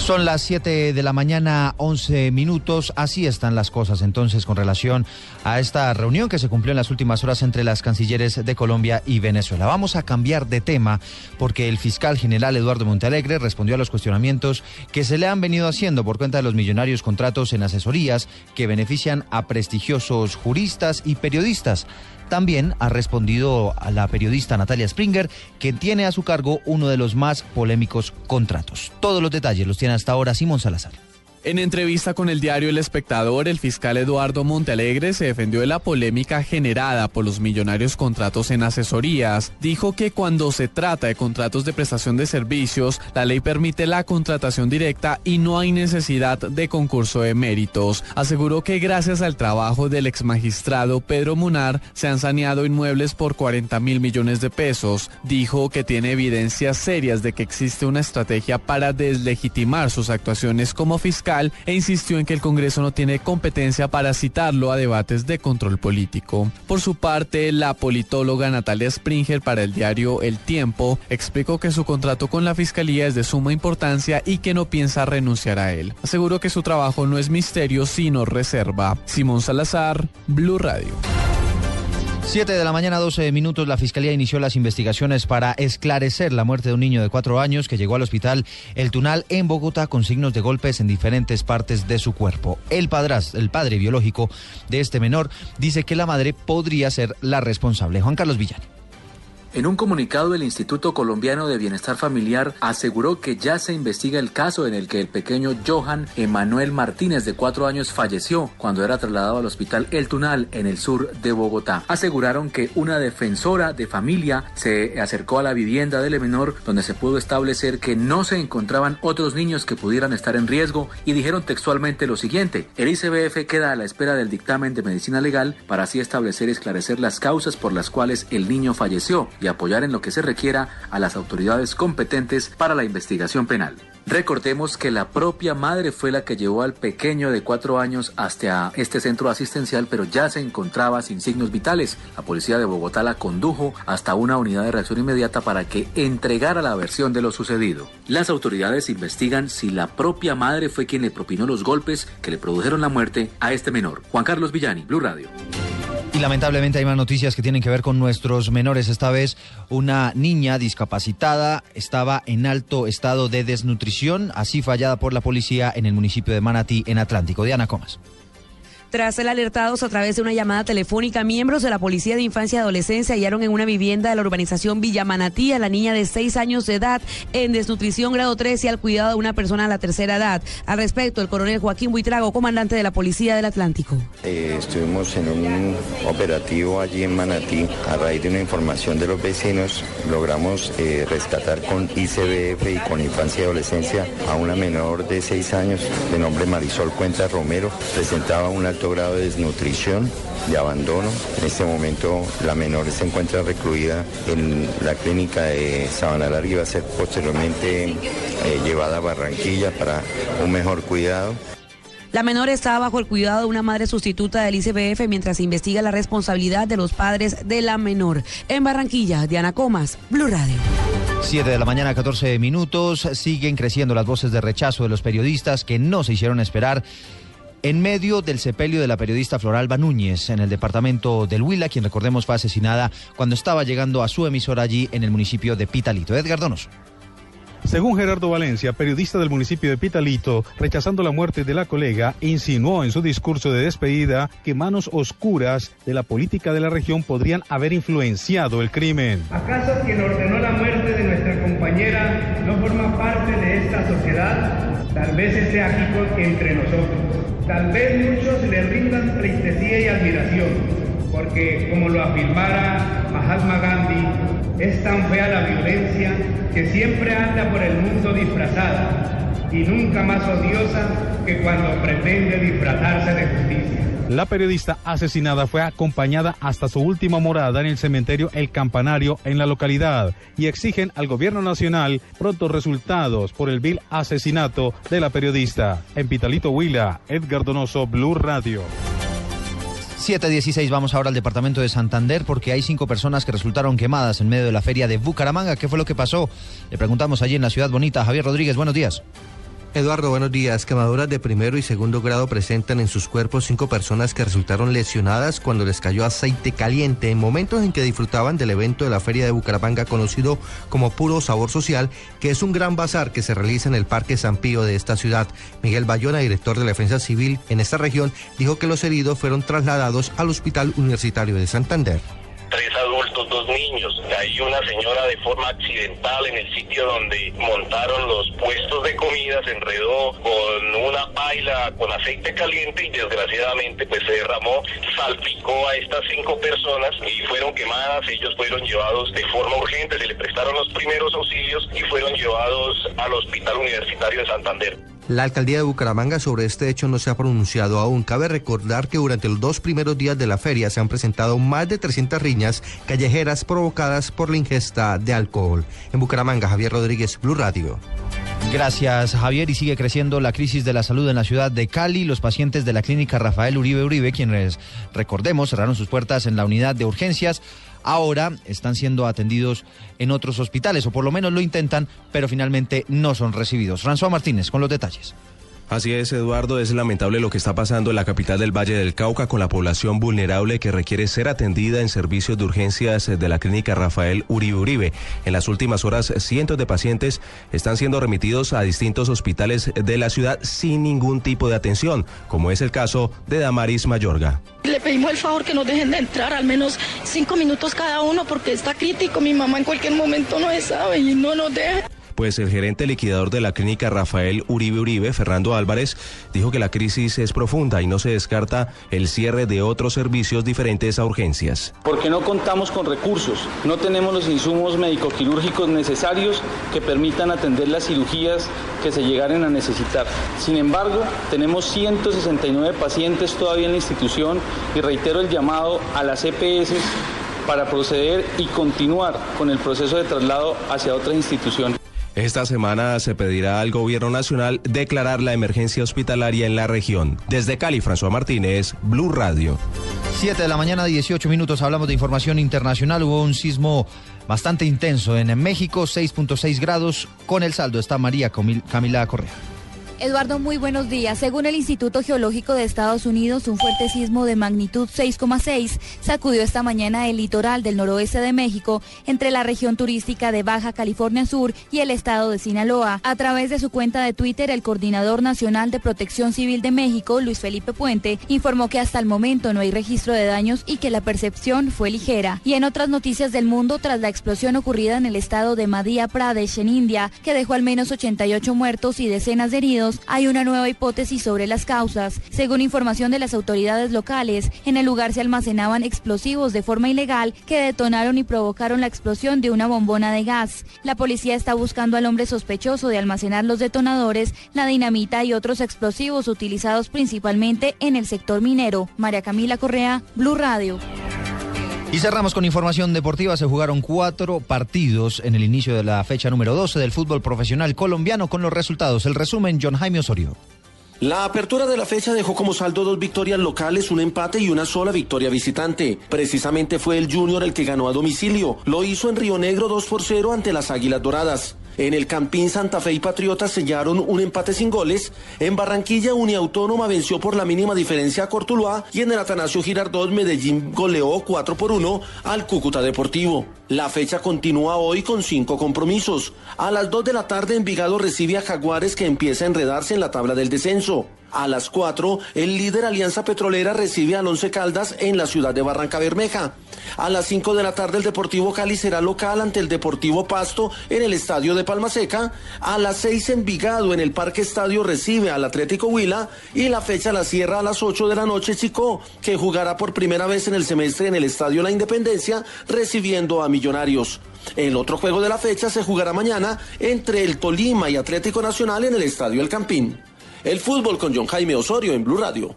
Son las 7 de la mañana, 11 minutos. Así están las cosas entonces con relación a esta reunión que se cumplió en las últimas horas entre las cancilleres de Colombia y Venezuela. Vamos a cambiar de tema porque el fiscal general Eduardo Montalegre respondió a los cuestionamientos que se le han venido haciendo por cuenta de los millonarios contratos en asesorías que benefician a prestigiosos juristas y periodistas. También ha respondido a la periodista Natalia Springer, que tiene a su cargo uno de los más polémicos contratos. Todos los detalles los tiene hasta ahora Simón Salazar. En entrevista con el diario El Espectador, el fiscal Eduardo Montealegre se defendió de la polémica generada por los millonarios contratos en asesorías. Dijo que cuando se trata de contratos de prestación de servicios, la ley permite la contratación directa y no hay necesidad de concurso de méritos. Aseguró que gracias al trabajo del exmagistrado Pedro Munar se han saneado inmuebles por 40 mil millones de pesos. Dijo que tiene evidencias serias de que existe una estrategia para deslegitimar sus actuaciones como fiscal e insistió en que el Congreso no tiene competencia para citarlo a debates de control político. Por su parte, la politóloga Natalia Springer para el diario El Tiempo explicó que su contrato con la Fiscalía es de suma importancia y que no piensa renunciar a él. Aseguró que su trabajo no es misterio sino reserva. Simón Salazar, Blue Radio. 7 de la mañana, 12 minutos, la Fiscalía inició las investigaciones para esclarecer la muerte de un niño de cuatro años que llegó al hospital El Tunal en Bogotá con signos de golpes en diferentes partes de su cuerpo. El el padre biológico de este menor, dice que la madre podría ser la responsable. Juan Carlos Villani. En un comunicado, el Instituto Colombiano de Bienestar Familiar aseguró que ya se investiga el caso en el que el pequeño Johan Emanuel Martínez, de cuatro años, falleció cuando era trasladado al hospital El Tunal, en el sur de Bogotá. Aseguraron que una defensora de familia se acercó a la vivienda del menor, donde se pudo establecer que no se encontraban otros niños que pudieran estar en riesgo, y dijeron textualmente lo siguiente: el ICBF queda a la espera del dictamen de medicina legal para así establecer y esclarecer las causas por las cuales el niño falleció y apoyar en lo que se requiera a las autoridades competentes para la investigación penal. Recordemos que la propia madre fue la que llevó al pequeño de cuatro años hasta este centro asistencial, pero ya se encontraba sin signos vitales. La policía de Bogotá la condujo hasta una unidad de reacción inmediata para que entregara la versión de lo sucedido. Las autoridades investigan si la propia madre fue quien le propinó los golpes que le produjeron la muerte a este menor. Juan Carlos Villani, Blue Radio. Lamentablemente hay más noticias que tienen que ver con nuestros menores. Esta vez una niña discapacitada estaba en alto estado de desnutrición, así fallada por la policía en el municipio de Manatí, en Atlántico. Diana Comas. Tras ser alertados a través de una llamada telefónica, miembros de la Policía de Infancia y Adolescencia hallaron en una vivienda de la urbanización Villa Manatí a la niña de seis años de edad en desnutrición grado 3 y al cuidado de una persona a la tercera edad. Al respecto, el coronel Joaquín Buitrago, comandante de la Policía del Atlántico. Eh, estuvimos en un operativo allí en Manatí. A raíz de una información de los vecinos, logramos eh, rescatar con ICBF y con Infancia y Adolescencia a una menor de seis años de nombre Marisol Cuenta Romero. Presentaba una grado de desnutrición, de abandono. En este momento la menor se encuentra recluida en la clínica de Sabana Larga y va a ser posteriormente eh, llevada a Barranquilla para un mejor cuidado. La menor está bajo el cuidado de una madre sustituta del ICBF mientras se investiga la responsabilidad de los padres de la menor. En Barranquilla, Diana Comas, Blue Radio. 7 de la mañana, 14 minutos. Siguen creciendo las voces de rechazo de los periodistas que no se hicieron esperar en medio del sepelio de la periodista Floralba Núñez en el departamento del Huila, quien recordemos fue asesinada cuando estaba llegando a su emisora allí en el municipio de Pitalito. Edgar Donoso. Según Gerardo Valencia, periodista del municipio de Pitalito, rechazando la muerte de la colega, insinuó en su discurso de despedida que manos oscuras de la política de la región podrían haber influenciado el crimen. ¿Acaso quien ordenó la muerte de nuestra compañera no forma parte de esta sociedad? Tal vez esté aquí entre nosotros. Tal vez muchos le rindan tristeza y admiración, porque como lo afirmara Mahatma Gandhi, es tan fea la violencia que siempre anda por el mundo disfrazada y nunca más odiosa que cuando pretende disfrazarse de justicia. La periodista asesinada fue acompañada hasta su última morada en el cementerio El Campanario en la localidad y exigen al gobierno nacional prontos resultados por el vil asesinato de la periodista. En Pitalito Huila, Edgar Donoso, Blue Radio. 716, vamos ahora al departamento de Santander porque hay cinco personas que resultaron quemadas en medio de la feria de Bucaramanga. ¿Qué fue lo que pasó? Le preguntamos allí en la ciudad bonita. Javier Rodríguez, buenos días. Eduardo, buenos días. Quemaduras de primero y segundo grado presentan en sus cuerpos cinco personas que resultaron lesionadas cuando les cayó aceite caliente en momentos en que disfrutaban del evento de la Feria de Bucaramanga conocido como Puro Sabor Social, que es un gran bazar que se realiza en el Parque San Pío de esta ciudad. Miguel Bayona, director de la Defensa Civil en esta región, dijo que los heridos fueron trasladados al Hospital Universitario de Santander dos niños. Hay una señora de forma accidental en el sitio donde montaron los puestos de comida, se enredó con una paila con aceite caliente y desgraciadamente pues se derramó, salpicó a estas cinco personas y fueron quemadas. Ellos fueron llevados de forma urgente, se le prestaron los primeros auxilios y fueron llevados al Hospital Universitario de Santander. La alcaldía de Bucaramanga sobre este hecho no se ha pronunciado aún. Cabe recordar que durante los dos primeros días de la feria se han presentado más de 300 riñas callejeras provocadas por la ingesta de alcohol. En Bucaramanga, Javier Rodríguez, Blue Radio. Gracias, Javier. Y sigue creciendo la crisis de la salud en la ciudad de Cali. Los pacientes de la clínica Rafael Uribe Uribe, quienes, recordemos, cerraron sus puertas en la unidad de urgencias, ahora están siendo atendidos en otros hospitales, o por lo menos lo intentan, pero finalmente no son recibidos. François Martínez, con los detalles. Así es, Eduardo, es lamentable lo que está pasando en la capital del Valle del Cauca con la población vulnerable que requiere ser atendida en servicios de urgencias de la clínica Rafael Uribe Uribe. En las últimas horas, cientos de pacientes están siendo remitidos a distintos hospitales de la ciudad sin ningún tipo de atención, como es el caso de Damaris Mayorga. Le pedimos el favor que nos dejen de entrar al menos cinco minutos cada uno porque está crítico. Mi mamá en cualquier momento no sabe y no nos deja pues el gerente liquidador de la clínica Rafael Uribe Uribe, Fernando Álvarez, dijo que la crisis es profunda y no se descarta el cierre de otros servicios diferentes a urgencias. Porque no contamos con recursos, no tenemos los insumos médico-quirúrgicos necesarios que permitan atender las cirugías que se llegaren a necesitar. Sin embargo, tenemos 169 pacientes todavía en la institución y reitero el llamado a las EPS para proceder y continuar con el proceso de traslado hacia otras instituciones. Esta semana se pedirá al gobierno nacional declarar la emergencia hospitalaria en la región. Desde Cali, François Martínez, Blue Radio. 7 de la mañana, 18 minutos, hablamos de información internacional. Hubo un sismo bastante intenso en México, 6.6 grados. Con el saldo está María Camila Correa. Eduardo, muy buenos días. Según el Instituto Geológico de Estados Unidos, un fuerte sismo de magnitud 6,6 sacudió esta mañana el litoral del noroeste de México entre la región turística de Baja California Sur y el estado de Sinaloa. A través de su cuenta de Twitter, el coordinador nacional de Protección Civil de México, Luis Felipe Puente, informó que hasta el momento no hay registro de daños y que la percepción fue ligera. Y en otras noticias del mundo, tras la explosión ocurrida en el estado de Madhya Pradesh en India, que dejó al menos 88 muertos y decenas de heridos, hay una nueva hipótesis sobre las causas. Según información de las autoridades locales, en el lugar se almacenaban explosivos de forma ilegal que detonaron y provocaron la explosión de una bombona de gas. La policía está buscando al hombre sospechoso de almacenar los detonadores, la dinamita y otros explosivos utilizados principalmente en el sector minero. María Camila Correa, Blue Radio. Y cerramos con información deportiva. Se jugaron cuatro partidos en el inicio de la fecha número 12 del fútbol profesional colombiano con los resultados. El resumen, John Jaime Osorio. La apertura de la fecha dejó como saldo dos victorias locales, un empate y una sola victoria visitante. Precisamente fue el Junior el que ganó a domicilio. Lo hizo en Río Negro 2 por 0 ante las Águilas Doradas. En el Campín Santa Fe y Patriotas sellaron un empate sin goles. En Barranquilla Uniautónoma venció por la mínima diferencia a Cortuluá y en el Atanasio Girardot Medellín goleó 4 por 1 al Cúcuta Deportivo. La fecha continúa hoy con cinco compromisos. A las 2 de la tarde Envigado recibe a Jaguares que empieza a enredarse en la tabla del descenso. A las 4, el líder Alianza Petrolera recibe al Once Caldas en la ciudad de Barranca Bermeja. A las 5 de la tarde, el Deportivo Cali será local ante el Deportivo Pasto en el estadio de Palma Seca. A las 6, Envigado en el Parque Estadio recibe al Atlético Huila. Y la fecha la cierra a las 8 de la noche, Chico, que jugará por primera vez en el semestre en el estadio La Independencia, recibiendo a Millonarios. El otro juego de la fecha se jugará mañana entre el Tolima y Atlético Nacional en el estadio El Campín. El fútbol con John Jaime Osorio en Blue Radio.